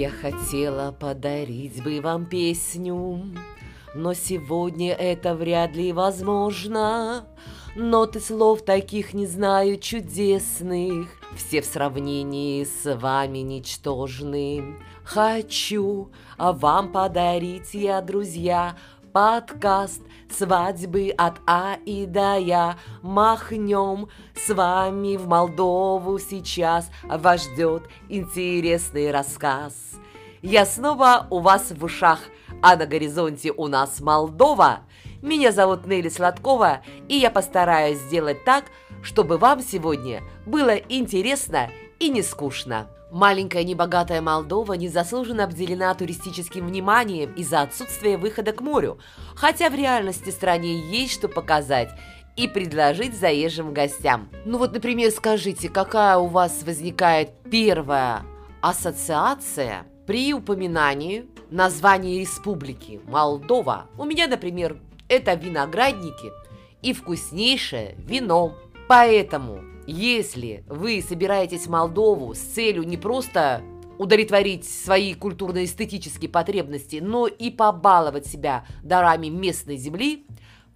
Я хотела подарить бы вам песню, но сегодня это вряд ли возможно. Ноты слов таких не знаю чудесных, Все в сравнении с вами ничтожны. Хочу а вам подарить я, друзья, Подкаст свадьбы от А и до Я. Махнем с вами в Молдову сейчас, Вас ждет интересный рассказ. Я снова у вас в ушах, а на горизонте у нас Молдова – меня зовут Нелли Сладкова, и я постараюсь сделать так, чтобы вам сегодня было интересно и не скучно. Маленькая небогатая Молдова незаслуженно обделена туристическим вниманием из-за отсутствия выхода к морю, хотя в реальности стране есть что показать и предложить заезжим гостям. Ну вот, например, скажите, какая у вас возникает первая ассоциация при упоминании названия республики Молдова? У меня, например, это виноградники и вкуснейшее вино. Поэтому, если вы собираетесь в Молдову с целью не просто удовлетворить свои культурно-эстетические потребности, но и побаловать себя дарами местной земли,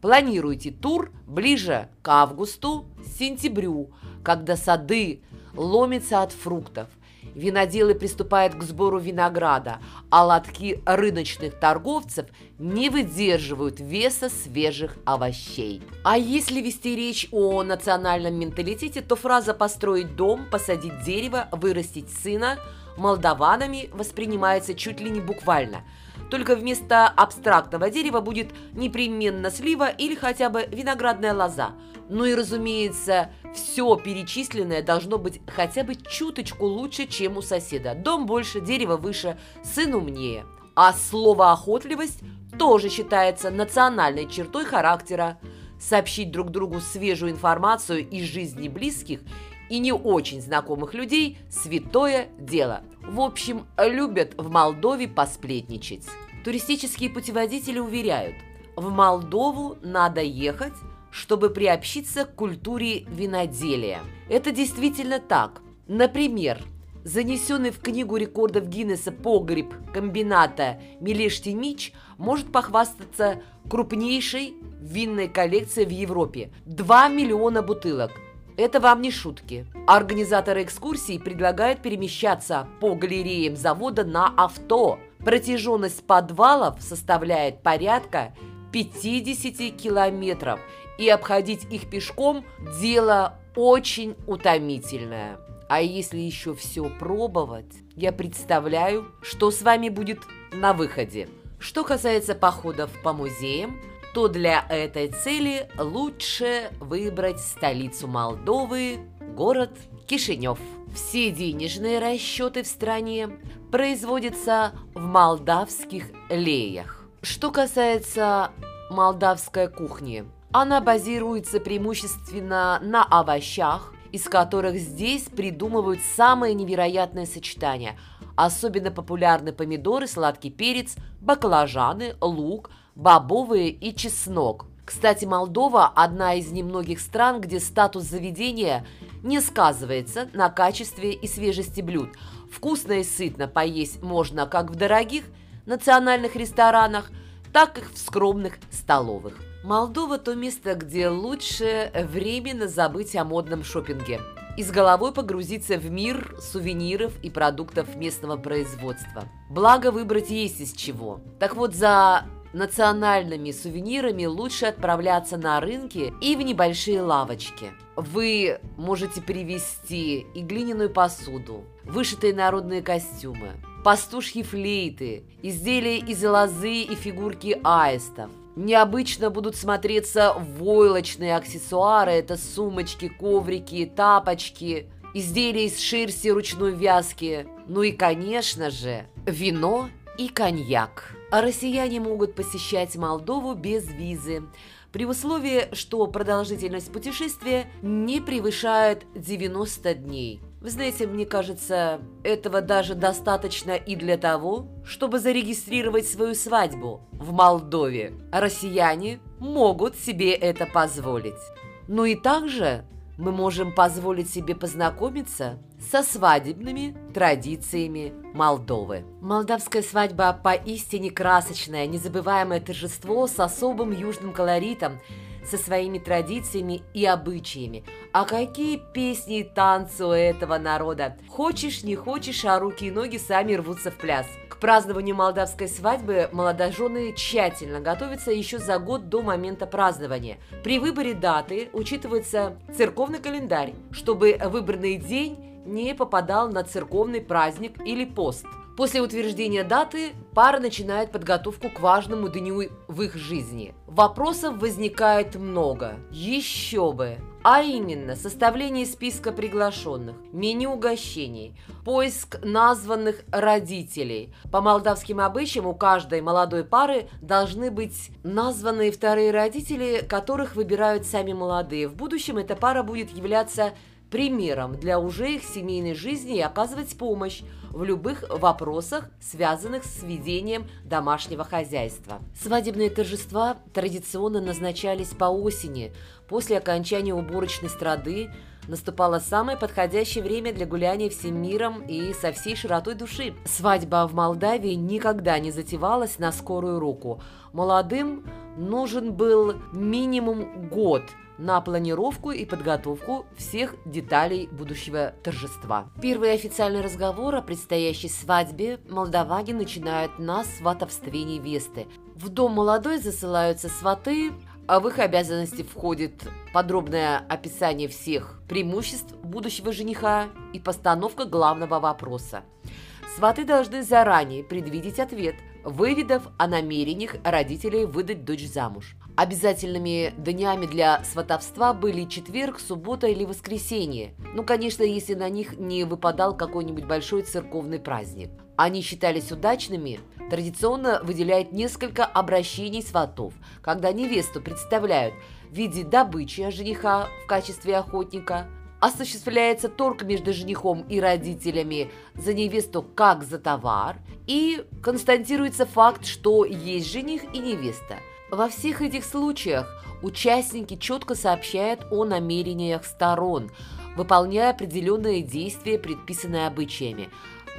планируйте тур ближе к августу, сентябрю, когда сады ломятся от фруктов – Виноделы приступают к сбору винограда, а лотки рыночных торговцев не выдерживают веса свежих овощей. А если вести речь о национальном менталитете, то фраза «построить дом», «посадить дерево», «вырастить сына» молдаванами воспринимается чуть ли не буквально – только вместо абстрактного дерева будет непременно слива или хотя бы виноградная лоза. Ну и, разумеется, все перечисленное должно быть хотя бы чуточку лучше, чем у соседа. Дом больше, дерево выше, сын умнее. А слово «охотливость» тоже считается национальной чертой характера. Сообщить друг другу свежую информацию из жизни близких и не очень знакомых людей – святое дело. В общем, любят в Молдове посплетничать. Туристические путеводители уверяют, в Молдову надо ехать, чтобы приобщиться к культуре виноделия. Это действительно так. Например, занесенный в книгу рекордов Гиннесса погреб комбината Милештимич может похвастаться крупнейшей винной коллекцией в Европе – 2 миллиона бутылок. Это вам не шутки. Организаторы экскурсий предлагают перемещаться по галереям завода на авто. Протяженность подвалов составляет порядка 50 километров, и обходить их пешком – дело очень утомительное. А если еще все пробовать, я представляю, что с вами будет на выходе. Что касается походов по музеям – то для этой цели лучше выбрать столицу Молдовы, город Кишинев. Все денежные расчеты в стране производятся в молдавских леях. Что касается молдавской кухни, она базируется преимущественно на овощах, из которых здесь придумывают самые невероятные сочетания. Особенно популярны помидоры, сладкий перец, баклажаны, лук – бобовые и чеснок. Кстати, Молдова – одна из немногих стран, где статус заведения не сказывается на качестве и свежести блюд. Вкусно и сытно поесть можно как в дорогих национальных ресторанах, так и в скромных столовых. Молдова – то место, где лучше временно забыть о модном шопинге и с головой погрузиться в мир сувениров и продуктов местного производства. Благо выбрать есть из чего. Так вот, за национальными сувенирами лучше отправляться на рынки и в небольшие лавочки. Вы можете привезти и глиняную посуду, вышитые народные костюмы, пастушьи флейты, изделия из лозы и фигурки аистов. Необычно будут смотреться войлочные аксессуары, это сумочки, коврики, тапочки, изделия из шерсти ручной вязки, ну и, конечно же, вино и коньяк. А россияне могут посещать Молдову без визы, при условии, что продолжительность путешествия не превышает 90 дней. Вы знаете, мне кажется, этого даже достаточно и для того, чтобы зарегистрировать свою свадьбу в Молдове. Россияне могут себе это позволить. Ну и также мы можем позволить себе познакомиться со свадебными традициями Молдовы. Молдавская свадьба поистине красочное, незабываемое торжество с особым южным колоритом, со своими традициями и обычаями. А какие песни и танцы у этого народа! Хочешь, не хочешь, а руки и ноги сами рвутся в пляс. К празднованию молдавской свадьбы молодожены тщательно готовятся еще за год до момента празднования. При выборе даты учитывается церковный календарь, чтобы выбранный день не попадал на церковный праздник или пост. После утверждения даты пара начинает подготовку к важному дню в их жизни. Вопросов возникает много. Еще бы! А именно, составление списка приглашенных, меню угощений, поиск названных родителей. По молдавским обычаям у каждой молодой пары должны быть названные вторые родители, которых выбирают сами молодые. В будущем эта пара будет являться примером для уже их семейной жизни и оказывать помощь в любых вопросах, связанных с ведением домашнего хозяйства. Свадебные торжества традиционно назначались по осени. После окончания уборочной страды наступало самое подходящее время для гуляния всем миром и со всей широтой души. Свадьба в Молдавии никогда не затевалась на скорую руку. Молодым нужен был минимум год – на планировку и подготовку всех деталей будущего торжества. Первый официальный разговор о предстоящей свадьбе молдаване начинают на сватовстве невесты. В дом молодой засылаются сваты, а в их обязанности входит подробное описание всех преимуществ будущего жениха и постановка главного вопроса. Сваты должны заранее предвидеть ответ, выведав о намерениях родителей выдать дочь замуж. Обязательными днями для сватовства были четверг, суббота или воскресенье. Ну, конечно, если на них не выпадал какой-нибудь большой церковный праздник. Они считались удачными, традиционно выделяют несколько обращений сватов, когда невесту представляют в виде добычи жениха в качестве охотника, осуществляется торг между женихом и родителями за невесту как за товар, и констатируется факт, что есть жених и невеста – во всех этих случаях участники четко сообщают о намерениях сторон, выполняя определенные действия, предписанные обычаями.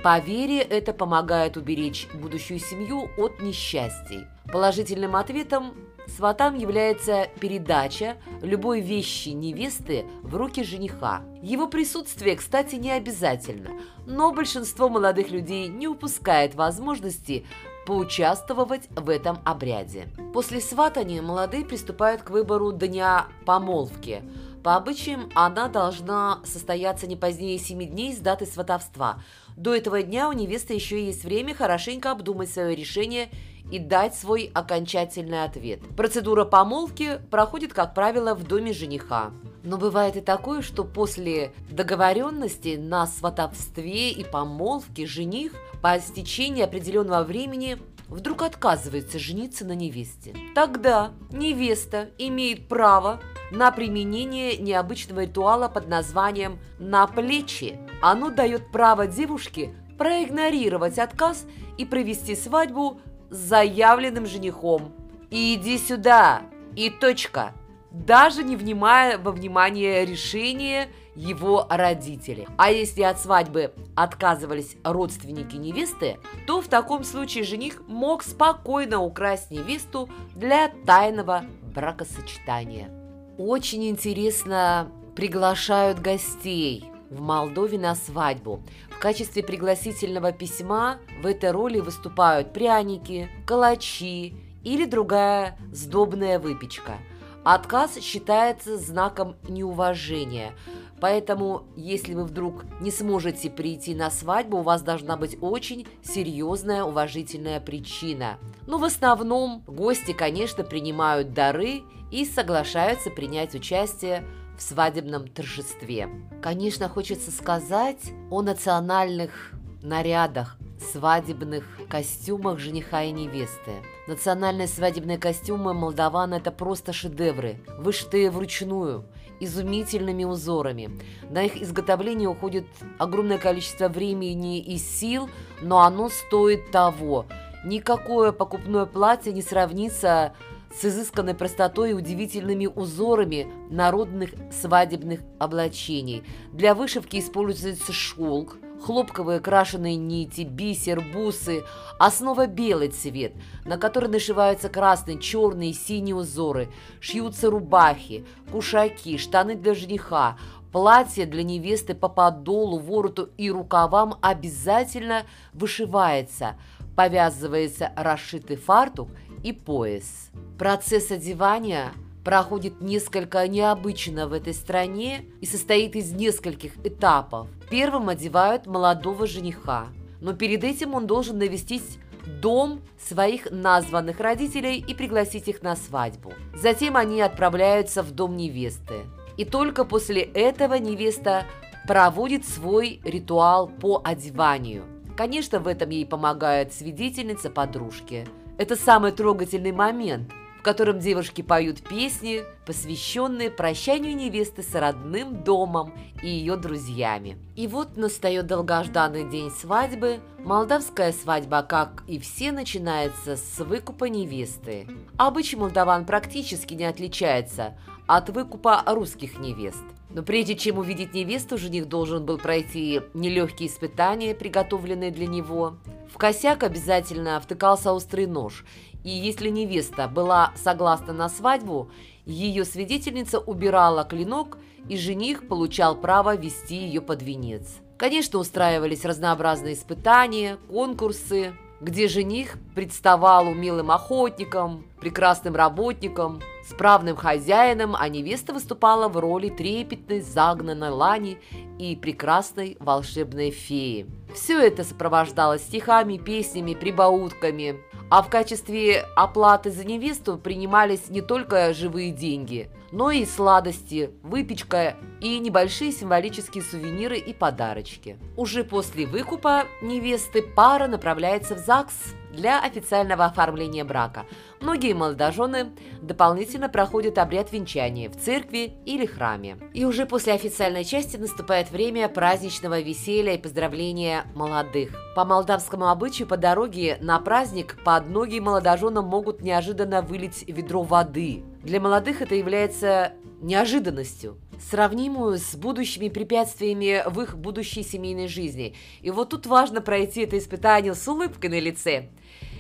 По вере это помогает уберечь будущую семью от несчастий. Положительным ответом сватам является передача любой вещи невесты в руки жениха. Его присутствие, кстати, не обязательно, но большинство молодых людей не упускает возможности поучаствовать в этом обряде. После сватания молодые приступают к выбору дня помолвки. По обычаям она должна состояться не позднее 7 дней с даты сватовства. До этого дня у невесты еще есть время хорошенько обдумать свое решение и дать свой окончательный ответ. Процедура помолвки проходит, как правило, в доме жениха. Но бывает и такое, что после договоренности на сватовстве и помолвке жених по стечении определенного времени вдруг отказывается жениться на невесте. Тогда невеста имеет право на применение необычного ритуала под названием «на плечи». Оно дает право девушке проигнорировать отказ и провести свадьбу с заявленным женихом. «Иди сюда!» и точка – даже не внимая во внимание решения его родителей. А если от свадьбы отказывались родственники невесты, то в таком случае жених мог спокойно украсть невесту для тайного бракосочетания. Очень интересно приглашают гостей в Молдове на свадьбу. В качестве пригласительного письма в этой роли выступают пряники, калачи или другая сдобная выпечка – Отказ считается знаком неуважения. Поэтому, если вы вдруг не сможете прийти на свадьбу, у вас должна быть очень серьезная уважительная причина. Но в основном гости, конечно, принимают дары и соглашаются принять участие в свадебном торжестве. Конечно, хочется сказать о национальных нарядах, свадебных костюмах жениха и невесты. Национальные свадебные костюмы молдаван – это просто шедевры, вышитые вручную, изумительными узорами. На их изготовление уходит огромное количество времени и сил, но оно стоит того. Никакое покупное платье не сравнится с изысканной простотой и удивительными узорами народных свадебных облачений. Для вышивки используется шелк, хлопковые крашеные нити, бисер, бусы, основа белый цвет, на который нашиваются красные, черные и синие узоры, шьются рубахи, кушаки, штаны для жениха, платье для невесты по подолу, вороту и рукавам обязательно вышивается, повязывается расшитый фартук и пояс. Процесс одевания проходит несколько необычно в этой стране и состоит из нескольких этапов. Первым одевают молодого жениха, но перед этим он должен навестить дом своих названных родителей и пригласить их на свадьбу. Затем они отправляются в дом невесты. И только после этого невеста проводит свой ритуал по одеванию. Конечно, в этом ей помогает свидетельница подружки. Это самый трогательный момент – котором девушки поют песни, посвященные прощанию невесты с родным домом и ее друзьями. И вот настает долгожданный день свадьбы. Молдавская свадьба, как и все, начинается с выкупа невесты. Обычай молдаван практически не отличается от выкупа русских невест. Но прежде чем увидеть невесту, жених должен был пройти нелегкие испытания, приготовленные для него. В косяк обязательно втыкался острый нож, и если невеста была согласна на свадьбу, ее свидетельница убирала клинок, и жених получал право вести ее под венец. Конечно, устраивались разнообразные испытания, конкурсы, где жених представал умелым охотником, прекрасным работником, справным хозяином, а невеста выступала в роли трепетной, загнанной лани и прекрасной волшебной феи. Все это сопровождалось стихами, песнями, прибаутками, а в качестве оплаты за невесту принимались не только живые деньги, но и сладости, выпечка и небольшие символические сувениры и подарочки. Уже после выкупа невесты пара направляется в ЗАГС для официального оформления брака. Многие молодожены дополнительно проходят обряд венчания в церкви или храме. И уже после официальной части наступает время праздничного веселья и поздравления молодых. По молдавскому обычаю по дороге на праздник под ноги молодоженам могут неожиданно вылить ведро воды. Для молодых это является неожиданностью, сравнимую с будущими препятствиями в их будущей семейной жизни. И вот тут важно пройти это испытание с улыбкой на лице.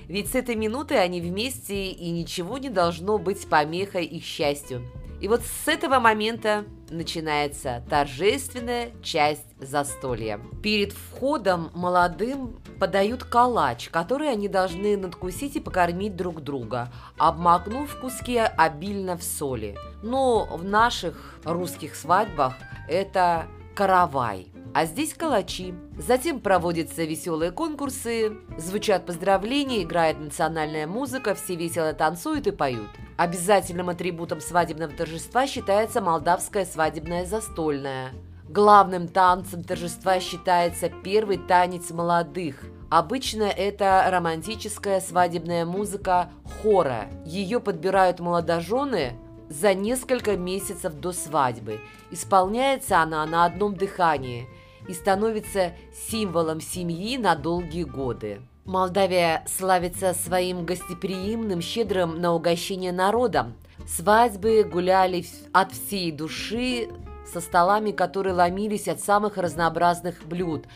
Ведь с этой минуты они вместе, и ничего не должно быть помехой их счастью. И вот с этого момента начинается торжественная часть застолья. Перед входом молодым подают калач, который они должны надкусить и покормить друг друга, обмакнув куски обильно в соли. Но в наших русских свадьбах это каравай – а здесь калачи. Затем проводятся веселые конкурсы, звучат поздравления, играет национальная музыка, все весело танцуют и поют. Обязательным атрибутом свадебного торжества считается молдавская свадебная застольная. Главным танцем торжества считается первый танец молодых. Обычно это романтическая свадебная музыка хора. Ее подбирают молодожены за несколько месяцев до свадьбы. Исполняется она на одном дыхании – и становится символом семьи на долгие годы. Молдавия славится своим гостеприимным, щедрым на угощение народом. Свадьбы гуляли от всей души со столами, которые ломились от самых разнообразных блюд.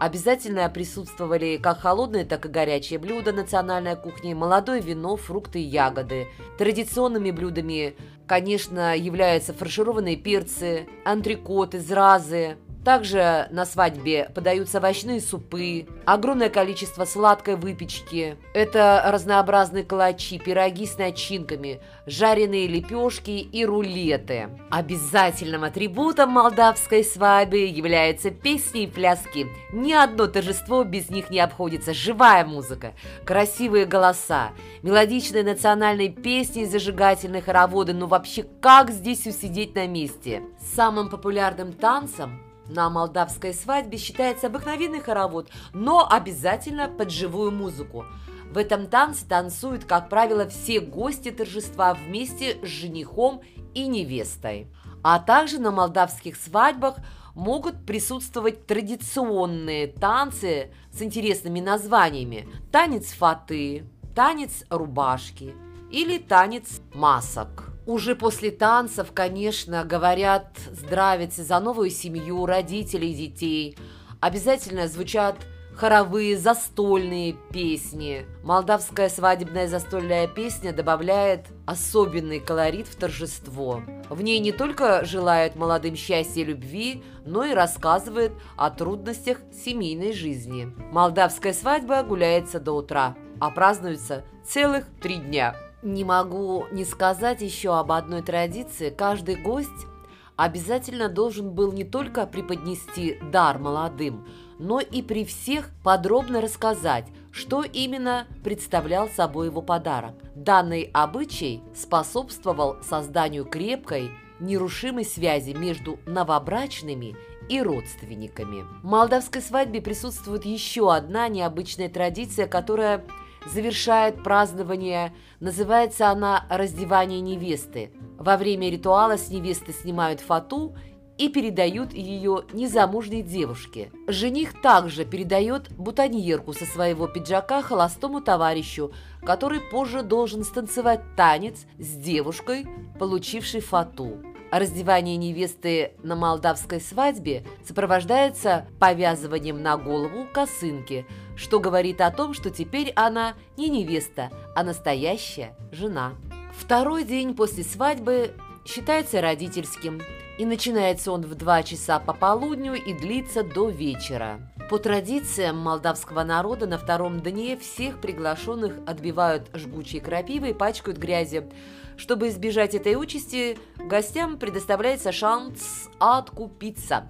Обязательно присутствовали как холодные, так и горячие блюда национальной кухни, молодое вино, фрукты и ягоды. Традиционными блюдами, конечно, являются фаршированные перцы, антрикоты, зразы, также на свадьбе подаются овощные супы, огромное количество сладкой выпечки. Это разнообразные калачи, пироги с начинками, жареные лепешки и рулеты. Обязательным атрибутом молдавской свадьбы являются песни и пляски. Ни одно торжество без них не обходится. Живая музыка, красивые голоса, мелодичные национальные песни и зажигательные хороводы. Ну вообще, как здесь усидеть на месте? Самым популярным танцем на молдавской свадьбе считается обыкновенный хоровод, но обязательно под живую музыку. В этом танце танцуют, как правило, все гости торжества вместе с женихом и невестой. А также на молдавских свадьбах могут присутствовать традиционные танцы с интересными названиями. Танец фаты, танец рубашки, или танец масок. Уже после танцев, конечно, говорят здравицы за новую семью, родителей, детей. Обязательно звучат хоровые застольные песни. Молдавская свадебная застольная песня добавляет особенный колорит в торжество. В ней не только желает молодым счастья и любви, но и рассказывает о трудностях семейной жизни. Молдавская свадьба гуляется до утра, а празднуется целых три дня. Не могу не сказать еще об одной традиции. Каждый гость обязательно должен был не только преподнести дар молодым, но и при всех подробно рассказать, что именно представлял собой его подарок. Данный обычай способствовал созданию крепкой, нерушимой связи между новобрачными и родственниками. В молдавской свадьбе присутствует еще одна необычная традиция, которая завершает празднование. Называется она «Раздевание невесты». Во время ритуала с невесты снимают фату и передают ее незамужней девушке. Жених также передает бутоньерку со своего пиджака холостому товарищу, который позже должен станцевать танец с девушкой, получившей фату. Раздевание невесты на молдавской свадьбе сопровождается повязыванием на голову косынки, что говорит о том, что теперь она не невеста, а настоящая жена. Второй день после свадьбы считается родительским, и начинается он в 2 часа по полудню и длится до вечера. По традициям молдавского народа на втором дне всех приглашенных отбивают жгучей крапивой и пачкают грязью. Чтобы избежать этой участи, гостям предоставляется шанс откупиться,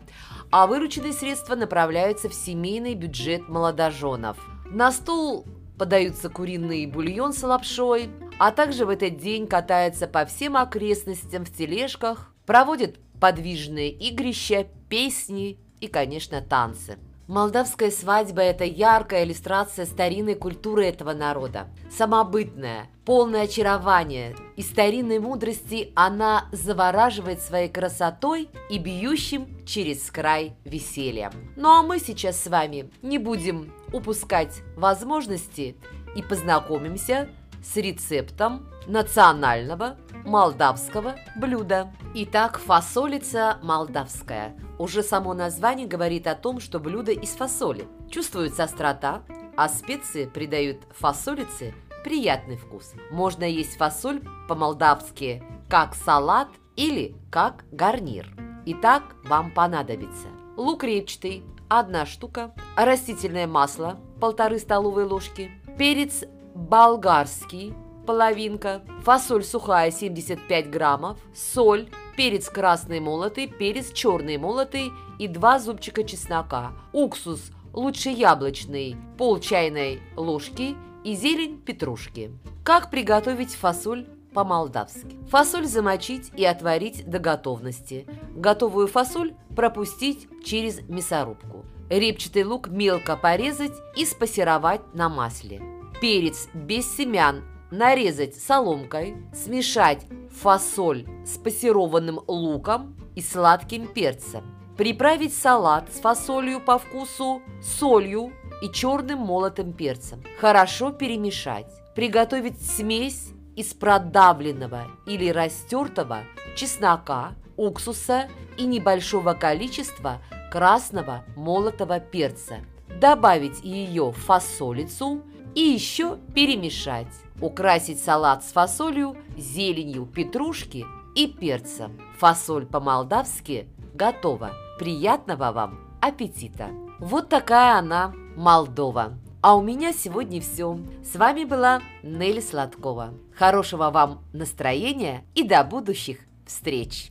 а вырученные средства направляются в семейный бюджет молодоженов. На стол подаются куриный бульон с лапшой, а также в этот день катаются по всем окрестностям в тележках, проводят подвижные игрища, песни и, конечно, танцы. Молдавская свадьба – это яркая иллюстрация старинной культуры этого народа. Самобытная, полное очарование и старинной мудрости она завораживает своей красотой и бьющим через край весельем. Ну а мы сейчас с вами не будем упускать возможности и познакомимся с рецептом национального молдавского блюда. Итак, фасолица молдавская. Уже само название говорит о том, что блюдо из фасоли. Чувствуется острота, а специи придают фасолице приятный вкус. Можно есть фасоль по-молдавски как салат или как гарнир. Итак, вам понадобится лук репчатый – одна штука, растительное масло – полторы столовые ложки, перец болгарский – половинка, фасоль сухая 75 граммов, соль, перец красный молотый, перец черный молотый и два зубчика чеснока, уксус лучше яблочный, пол чайной ложки и зелень петрушки. Как приготовить фасоль по-молдавски. Фасоль замочить и отварить до готовности. Готовую фасоль пропустить через мясорубку. Репчатый лук мелко порезать и спассеровать на масле. Перец без семян нарезать соломкой, смешать фасоль с пассерованным луком и сладким перцем. Приправить салат с фасолью по вкусу, солью и черным молотым перцем. Хорошо перемешать. Приготовить смесь из продавленного или растертого чеснока, уксуса и небольшого количества красного молотого перца. Добавить ее в фасолицу и еще перемешать. Украсить салат с фасолью, зеленью петрушки и перцем. Фасоль по-молдавски готова. Приятного вам аппетита! Вот такая она, Молдова. А у меня сегодня все. С вами была Нелли Сладкова. Хорошего вам настроения и до будущих встреч!